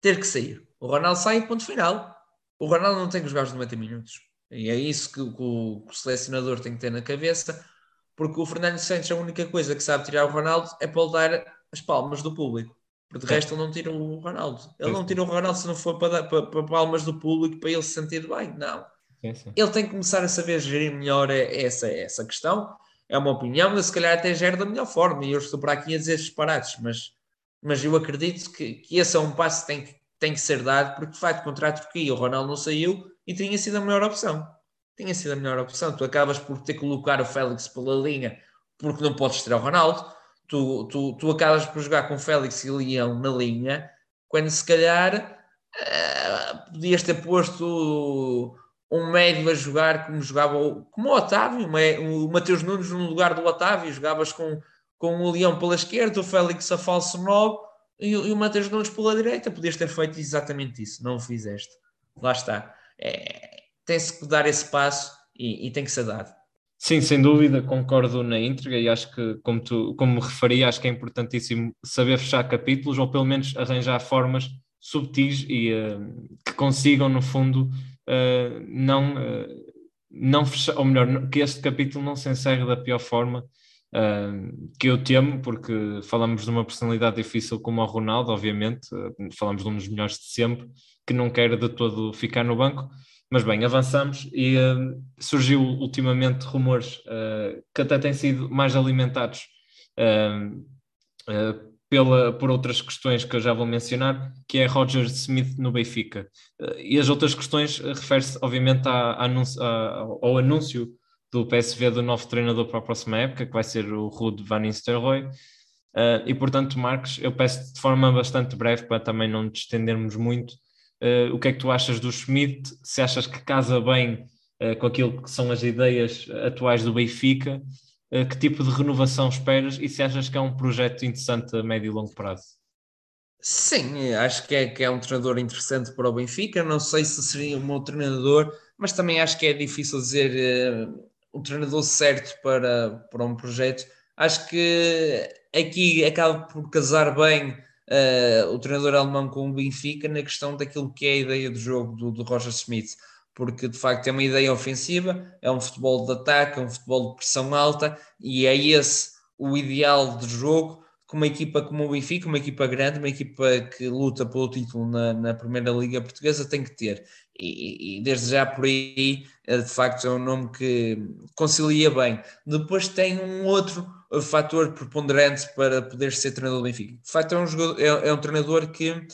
ter que sair. O Ronaldo sai ponto final. O Ronaldo não tem que jogar os 90 minutos. E é isso que, que, o, que o selecionador tem que ter na cabeça, porque o Fernando Santos, a única coisa que sabe tirar o Ronaldo é para lhe dar as palmas do público. Porque de resto ele não tira o Ronaldo. Ele não tira o Ronaldo se não for para, dar, para, para palmas do público para ele se sentir bem. Não. Sim, sim. Ele tem que começar a saber gerir melhor essa, essa questão. É uma opinião, mas se calhar até gera da melhor forma. E eu estou para aqui a dizer disparates, mas, mas eu acredito que, que esse é um passo que tem, que tem que ser dado, porque de facto contra a Turquia o Ronaldo não saiu e tinha sido a melhor opção. Tinha sido a melhor opção. Tu acabas por ter que colocar o Félix pela linha porque não podes tirar o Ronaldo. Tu, tu, tu acabas por jogar com o Félix e Leão na linha, quando se calhar uh, podias ter posto um médio a jogar como jogava como o Otávio, o Mateus Nunes no lugar do Otávio, jogavas com, com o Leão pela esquerda, o Félix a falso 9 e, e o Mateus Nunes pela direita. Podias ter feito exatamente isso, não o fizeste. Lá está. É, tem-se que dar esse passo e, e tem que ser dado. Sim, sem dúvida, concordo na íntegra e acho que, como, tu, como referi, acho que é importantíssimo saber fechar capítulos ou pelo menos arranjar formas subtis e uh, que consigam, no fundo, uh, não, uh, não fechar, ou melhor, que este capítulo não se encerre da pior forma uh, que eu temo, porque falamos de uma personalidade difícil como o Ronaldo, obviamente, falamos de um dos melhores de sempre, que não quer de todo ficar no banco. Mas bem, avançamos e surgiu ultimamente rumores que até têm sido mais alimentados pela, por outras questões que eu já vou mencionar, que é Roger Smith no Benfica. E as outras questões refere-se, obviamente, à, à, ao anúncio do PSV do novo treinador para a próxima época, que vai ser o Ruud van Nistelrooy. Uh, e, portanto, Marcos, eu peço de forma bastante breve, para também não nos estendermos muito, uh, o que é que tu achas do Schmidt? Se achas que casa bem uh, com aquilo que são as ideias atuais do Benfica eh, que tipo de renovação esperas e se achas que é um projeto interessante a médio e longo prazo? Sim, acho que é, que é um treinador interessante para o Benfica. Não sei se seria um meu treinador, mas também acho que é difícil dizer uh, o treinador certo para, para um projeto. Acho que aqui acaba por casar bem uh, o treinador alemão com o Benfica na questão daquilo que é a ideia do jogo do, do Roger Smith, porque de facto é uma ideia ofensiva, é um futebol de ataque, é um futebol de pressão alta e é esse o ideal de jogo com uma equipa como o Benfica, uma equipa grande, uma equipa que luta pelo título na, na Primeira Liga Portuguesa, tem que ter. E, e, desde já por aí, eh, de facto, é um nome que concilia bem. Depois tem um outro fator preponderante para poder ser treinador do Benfica. De facto, é um, jogador, é, é um treinador que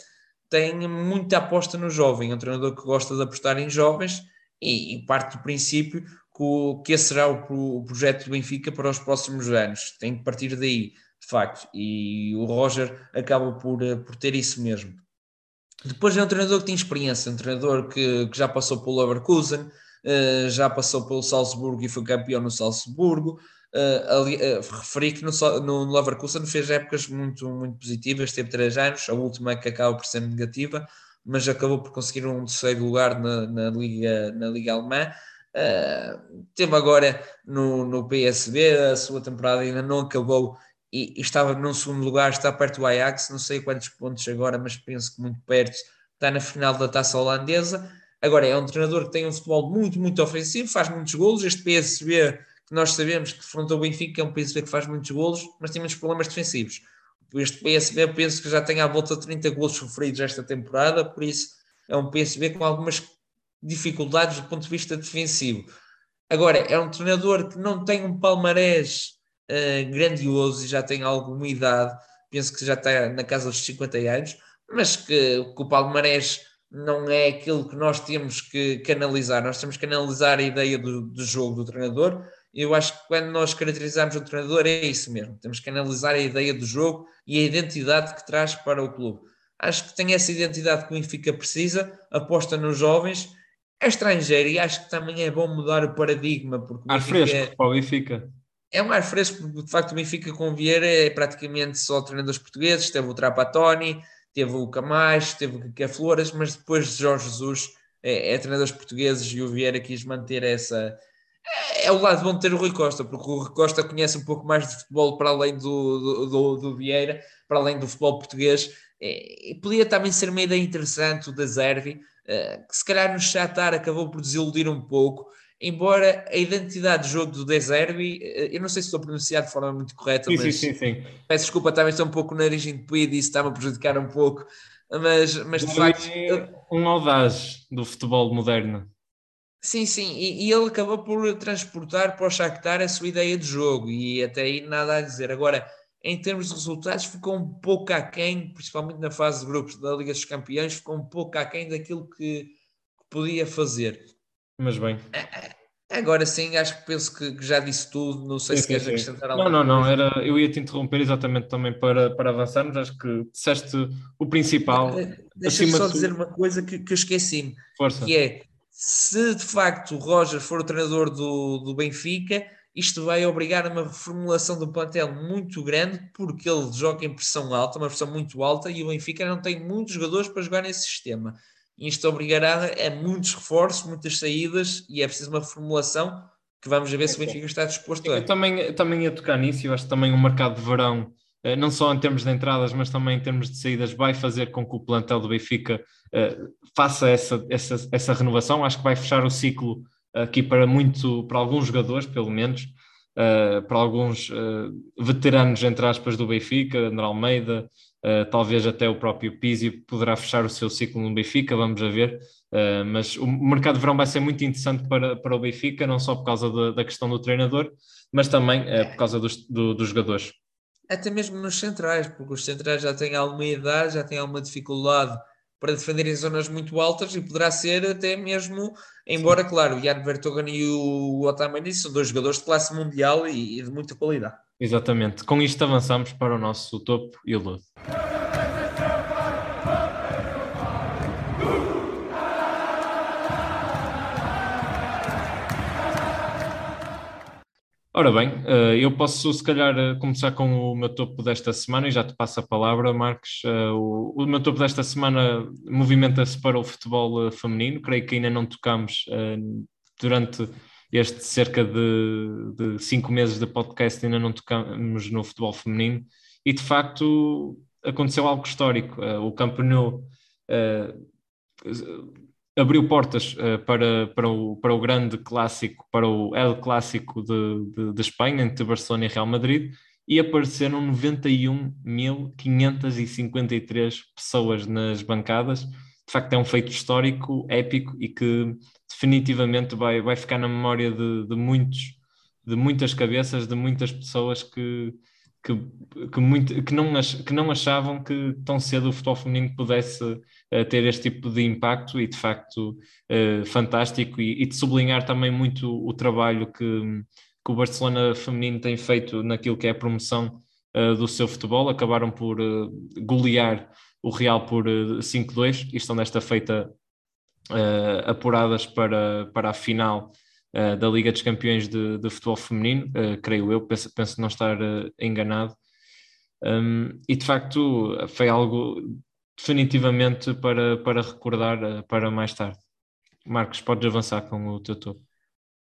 tem muita aposta no jovem, é um treinador que gosta de apostar em jovens e, e parte do princípio que, o, que esse será o, o projeto do Benfica para os próximos anos. Tem que partir daí de facto, e o Roger acaba por, eh, por ter isso mesmo. Depois é um treinador que tem experiência, um treinador que, que já passou pelo Leverkusen, uh, já passou pelo Salzburgo e foi campeão no Salzburgo. Uh, ali, uh, referi que no, no, Leverkusen fez épocas muito, muito positivas, teve três anos, a última que acaba por ser negativa, mas acabou por conseguir um terceiro lugar na, na, Liga, na Liga Alemã. Uh, teve agora no, no PSB, a sua temporada ainda não acabou e, e, estava num segundo lugar, está perto do Ajax, não sei quantos pontos agora, mas penso que muito perto, está na final da taça holandesa. Agora, é um treinador que tem um futebol muito, muito ofensivo, faz muitos golos. Este PSV, que nós sabemos que defrontou o Benfica, é um PSV que faz muitos golos, mas tem muitos problemas defensivos. Este PSV, penso que já tem à volta de 30 golos sofridos esta temporada, por isso é um PSV com algumas dificuldades do ponto de vista defensivo. Agora, é um treinador que não tem um palmarés uh, grandioso e já tem alguma idade, penso que já está na casa dos 50 anos, mas que, que o Palmarés não é aquilo que nós temos que, analisar. Nós temos que analisar a ideia do, do jogo do treinador. Eu acho que quando nós caracterizamos o treinador é isso mesmo. Temos que analisar a ideia do jogo e a identidade que traz para o clube. Acho que tem essa identidade que o Benfica precisa, aposta nos jovens, é estrangeiro e acho que também é bom mudar o paradigma. Porque Ar fresco para o Benfica é um ar fresco, porque de facto o Benfica com Vieira é praticamente só treinadores portugueses, teve o Trapatoni, teve o Camacho, teve o Cafloras, mas depois de Jorge Jesus é, é treinadores portugueses e o Vieira quis manter essa... É, é o lado bom de ter o Rui Costa, porque o Rui Costa conhece um pouco mais de futebol para além do, do, do, do Vieira, para além do futebol português, é, e podia também ser uma ideia interessante o da Zervi, é, que se calhar no Shakhtar acabou por desiludir um pouco, embora a identidade de jogo do Deserbi, eh, eu não sei se estou a pronunciar de forma muito correta, sim, mas sim, sim, sim. peço desculpa, também estou um pouco nariz entupido e isso está-me a prejudicar um pouco, mas, mas de facto... É um audaz do futebol moderno. Sim, sim, e, e, ele acabou por transportar para o Shakhtar a sua ideia de jogo e até aí nada a dizer. Agora, em termos de resultados, ficou um pouco aquém, principalmente na fase de grupos da Liga dos Campeões, ficou um pouco aquém daquilo que, que podia fazer. Mas bem. Agora sim, acho que penso que, que já disse tudo. Não sei sim, se queres acrescentar algo. Não, não, não. Era, eu ia te interromper exatamente também para, para avançarmos. Acho que disseste o principal. Deixa-me só dizer uma coisa que, que eu esqueci-me. Força. Que é, se de facto o Roger for o treinador do, do Benfica, isto vai obrigar a uma reformulação do plantel muito grande, porque ele joga em pressão alta, uma pressão muito alta, e o Benfica não tem muitos jogadores para jogar nesse sistema. Isto obrigará a muitos reforços, muitas saídas e é preciso uma formulação que vamos ver se o Benfica está disposto a. Eu também, também ia tocar nisso, eu acho que também o mercado de verão, eh, não só em termos de entradas, mas também em termos de saídas, vai fazer com que o plantel do Benfica uh, faça essa, essa, essa renovação. Acho que vai fechar o ciclo aqui para muito, para alguns jogadores, pelo menos, uh, para alguns uh, veteranos, entre aspas, do Benfica, André Almeida, Uh, talvez até o próprio Pizzi poderá fechar o seu ciclo no Benfica, vamos a ver. Uh, mas o mercado de verão vai ser muito interessante para, para o Benfica, não só por causa da, da questão do treinador, mas também uh, por causa dos, do, dos jogadores. Até mesmo nos centrais, porque os centrais já têm alguma idade, já têm alguma dificuldade para defender em zonas muito altas e poderá ser até mesmo, embora, Sim. claro, o Jan Vertonghen e o Otamendi são dois jogadores de classe mundial e, e de muita qualidade. Exatamente. Com isto avançamos para o nosso topo e o lodo. Ora bem, eh, eu posso se calhar eh, começar com o meu topo desta semana e já te passo a palavra, Marcos. Eh, o, meu topo desta semana movimenta-se para o futebol feminino, creio que ainda não tocamos durante este cerca de, de cinco meses de podcast, ainda não tocamos no futebol feminino e de facto aconteceu algo histórico. O Campo Nou abriu portas uh, para, para, o, para o grande clássico, para o El Clássico de, de, de Espanha, entre Barcelona e Real Madrid, e apareceram 91.553 pessoas nas bancadas. De facto, é um feito histórico, épico e que definitivamente vai, vai ficar na memória de, de muitos, de muitas cabeças, de muitas pessoas que, que, que, muito, que, não, que não achavam que tão cedo o futebol feminino pudesse uh, ter este tipo de impacto e de facto uh, fantástico. E, e, de sublinhar também muito o, trabalho que, que, o Barcelona feminino tem feito naquilo que é a promoção uh, do seu futebol, acabaram por golear o Real por 5-2 e estão nesta feita apuradas para, para a final uh, da Liga dos Campeões de, de Futebol Feminino, uh, creio eu, penso, penso não estar uh, enganado. Um, e de facto foi algo definitivamente para, para recordar para mais tarde. Marcos, podes avançar com o teu topo.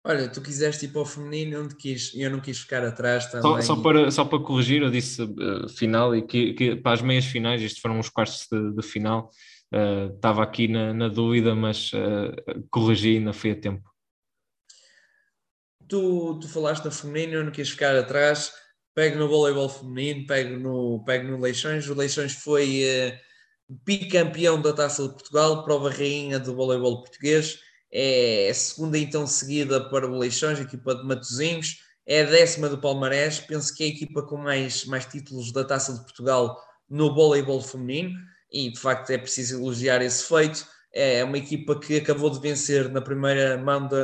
Olha, tu quiseste ir para o feminino, onde quis, eu não quis ficar atrás também. Só, só para, só para corrigir, eu disse uh, final e que, que, para as meias finais, isto foram os quartos de, de final, uh, estava aqui na, na dúvida, mas uh, corrigi ainda fui a tempo tu, tu falaste na feminino, não quis ficar atrás. Pego no voleibol feminino, pego no, pego no Leixões. O Leixões foi uh, bicampeão da Taça de Portugal, prova rainha do voleibol português. É segunda então seguida para o Leixões, equipa de Matosinhos. É décima do Palmarés. Penso que é a equipa com mais, mais títulos da Taça de Portugal no voleibol feminino. E de facto é preciso elogiar esse feito é uma equipa que acabou de vencer na primeira mão de,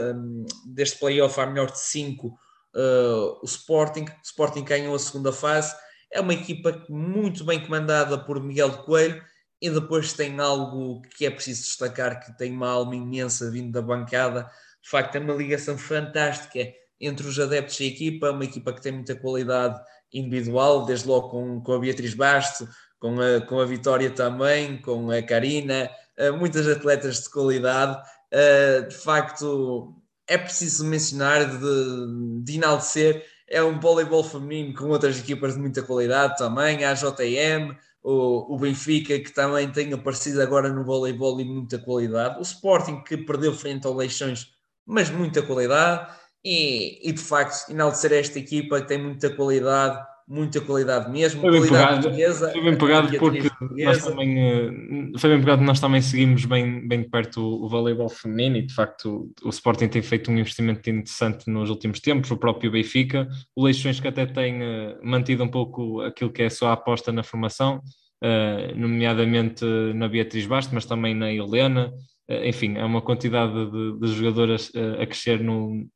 deste playoff à melhor de 5 uh, o Sporting. O Sporting ganhou a segunda fase. É uma equipa muito bem comandada por Miguel Coelho e depois tem algo que é preciso destacar, que tem uma alma imensa vindo da bancada. De facto, é uma ligação fantástica entre os adeptos e a equipa, uma equipa que tem muita qualidade individual, desde logo com, com a Beatriz Basto, com a, com a Vitória também, com a Karina, muitas atletas de qualidade. Uh, de facto, é preciso mencionar, de, de enaltecer, é um voleibol feminino com outras equipas de muita qualidade também, a JM, o, o Benfica, que também tem aparecido agora no voleibol e muita qualidade, o Sporting, que perdeu frente ao Leixões, mas muita qualidade, e, e de facto enaltecer esta equipa que tem muita qualidade, muita qualidade mesmo. Foi bem pegado, foi bem pegado porque nós também, eh, foi bem pegado, nós também seguimos bem, bem de perto o, o voleibol feminino e de facto o, o Sporting tem feito um investimento interessante nos últimos tempos, o próprio Benfica, o Leixões que até tem uh, mantido um pouco aquilo que é a sua aposta na formação, uh, nomeadamente na Beatriz Basto, mas também na Helena, uh, enfim, é uma quantidade de, de jogadoras a crescer no,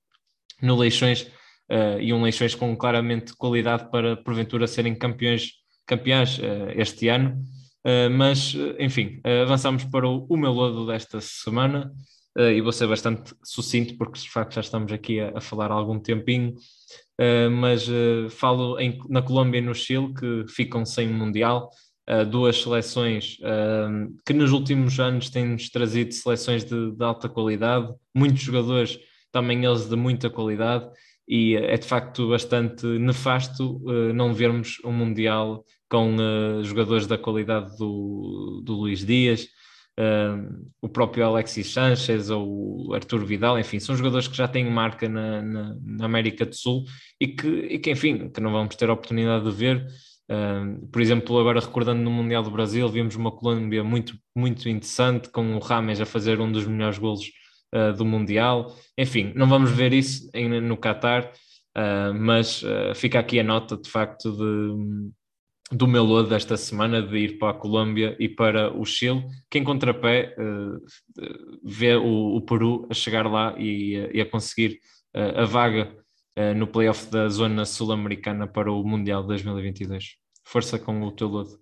no Leixões uh, e um Leixões com claramente qualidade para porventura serem campeões, campeões uh, este ano. Uh, mas, enfim, avançamos para o, o, meu lodo desta semana e vou ser bastante sucinto porque de facto já estamos aqui a, a falar há algum tempinho. mas falo em, na Colômbia e no Chile que ficam sem Mundial. Uh, duas seleções uh, que nos últimos anos têm-nos trazido seleções de, de, alta qualidade, muitos jogadores, também eles de muita qualidade, e é de facto bastante nefasto uh, não vermos um Mundial com uh, jogadores da qualidade do, do Luís Dias, uh, o próprio Alexis Sanchez ou o Arthur Vidal, enfim, são jogadores que já têm marca na, na, na América do Sul e que, e que, enfim, que não vamos ter a oportunidade de ver. por exemplo, agora recordando no Mundial do Brasil, vimos uma Colômbia muito, muito interessante, com o Rames a fazer um dos melhores golos uh, do Mundial. Enfim, não vamos ver isso em, no Qatar, uh, mas uh, fica aqui a nota de facto de, do meu lodo desta semana de ir para a Colômbia e para o Chile, que em contrapé vê o, o, Peru a chegar lá e, e a conseguir a vaga no playoff da zona sul-americana para o Mundial 2022. Força com o teu lodo.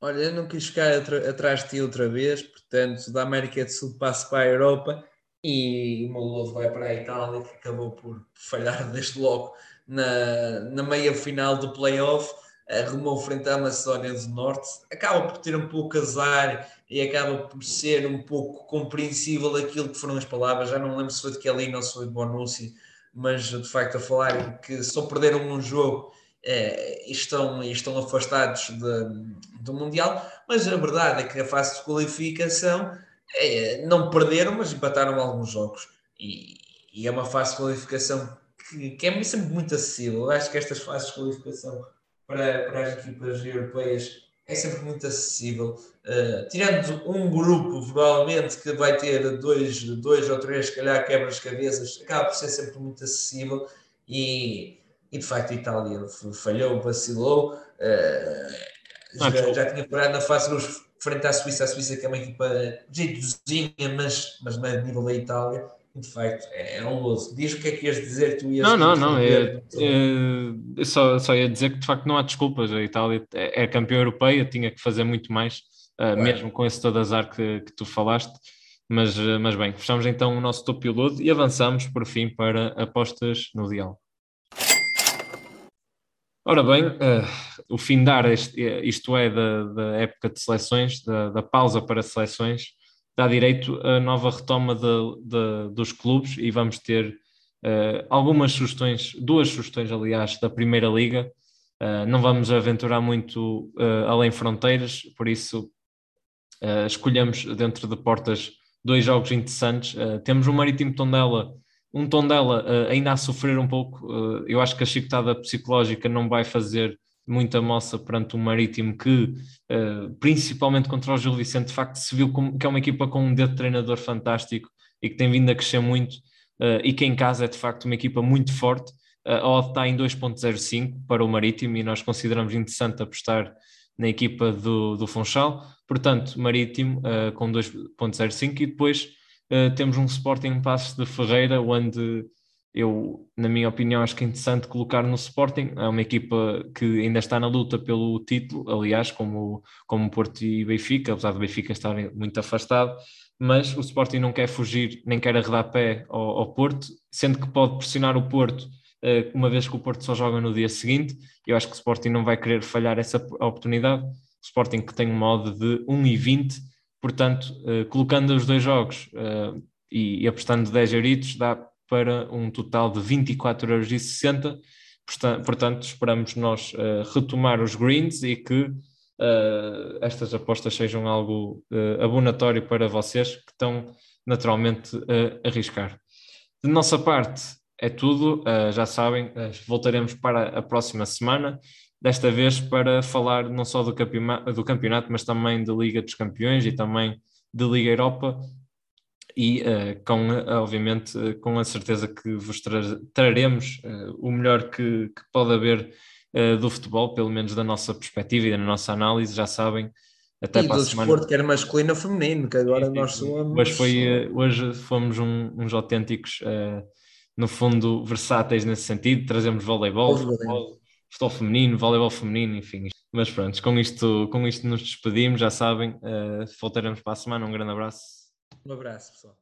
Olha, eu não quis ficar atrás de ti outra vez, portanto, da América do Sul passo para a Europa e o meu lodo vai para a Itália, que acabou por falhar *laughs* desde logo na, na meia final do playoff, arrumou frente à Macedónia do Norte, acaba por ter um pouco azar e acaba por ser um pouco compreensível aquilo que foram as palavras, já não lembro se foi de Kelly ou se foi de Bonucci, mas de facto a falar que só perderam um jogo é, estão, estão afastados de, do Mundial, mas a verdade é que a fase de qualificação não perderam, mas empataram alguns jogos. E, e, é uma fase de qualificação que, que é sempre muito acessível. Eu acho que estas fases de qualificação para, para as equipas europeias é sempre muito acessível. Uh, tirando um grupo, provavelmente, que vai ter dois, dois ou três, se calhar, quebras-cabeças, acaba por ser sempre muito acessível. E, e de facto, a Itália falhou, vacilou. Uh, já, já, tinha parado na fase dos frente à Suíça. A Suíça, que é uma equipa jeitozinha, mas, mas não é de nível da Itália de facto, é, é um loso. Diz o que é que ias dizer, tu ias Não, não, não. É, é, só, só ia dizer que de facto não há desculpas. A Itália é, é campeã europeia, tinha que fazer muito mais, claro. mesmo com esse todo azar que, que tu falaste. Mas, uh, mas bem, fechamos então o nosso topo piloto e avançamos por fim para apostas no diálogo. Ora bem, uh, o findar, este, isto é, da, da época de seleções, da, da pausa para seleções, dá direito a nova retoma de, de, dos clubes e vamos ter uh, algumas sugestões, duas sugestões, aliás, da Primeira Liga. Uh, não vamos aventurar muito além fronteiras, por isso escolhemos dentro de portas dois jogos interessantes. temos o Marítimo Tondela, um Tondela ainda a sofrer um pouco. eu acho que a chicotada psicológica não vai fazer muita moça perante o Marítimo que, uh, principalmente contra o Gil Vicente, de facto se viu como, que é uma equipa com um dedo de treinador fantástico e que tem vindo a crescer muito uh, e que em casa é de facto uma equipa muito forte. Uh, a odd está em 2.05 para o Marítimo e nós consideramos interessante apostar na equipa do, do Funchal. Portanto, Marítimo uh, com 2.05 e depois temos um Sporting Passos de Ferreira onde eu, na minha opinião, acho que é interessante colocar no Sporting. É uma equipa que ainda está na luta pelo título, aliás, como, como Porto e Benfica, apesar do Benfica estar muito afastado, mas o Sporting não quer fugir, nem quer arredar pé ao, ao Porto, sendo que pode pressionar o Porto, eh, uma vez que o Porto só joga no dia seguinte. Eu acho que o Sporting não vai querer falhar essa oportunidade. O Sporting que tem um modo de 1,20, portanto, eh, colocando os dois jogos eh, e, apostando 10 euritos, dá para um total de 24,60 euros. Portanto, esperamos nós uh, retomar os greens e que estas apostas sejam algo abonatório para vocês que estão naturalmente a arriscar. De nossa parte, é tudo. já sabem, voltaremos para a próxima semana. Desta vez para falar não só do campeonato, do campeonato mas também da Liga dos Campeões e também da Liga Europa e uh, com, obviamente, uh, com a certeza que vos tra traremos uh, o melhor que, que pode haver do futebol, pelo menos da nossa perspectiva e da nossa análise, já sabem. Até e para do semana... desporto, quer masculino ou feminino, que agora nós somos. Hoje, foi, hoje fomos um, uns autênticos, no fundo, versáteis nesse sentido. Trazemos voleibol, futebol, futebol feminino, voleibol feminino, enfim. Mas pronto, com isto, com isto nos despedimos, já sabem. voltaremos para a semana. Um grande abraço. Um abraço, pessoal.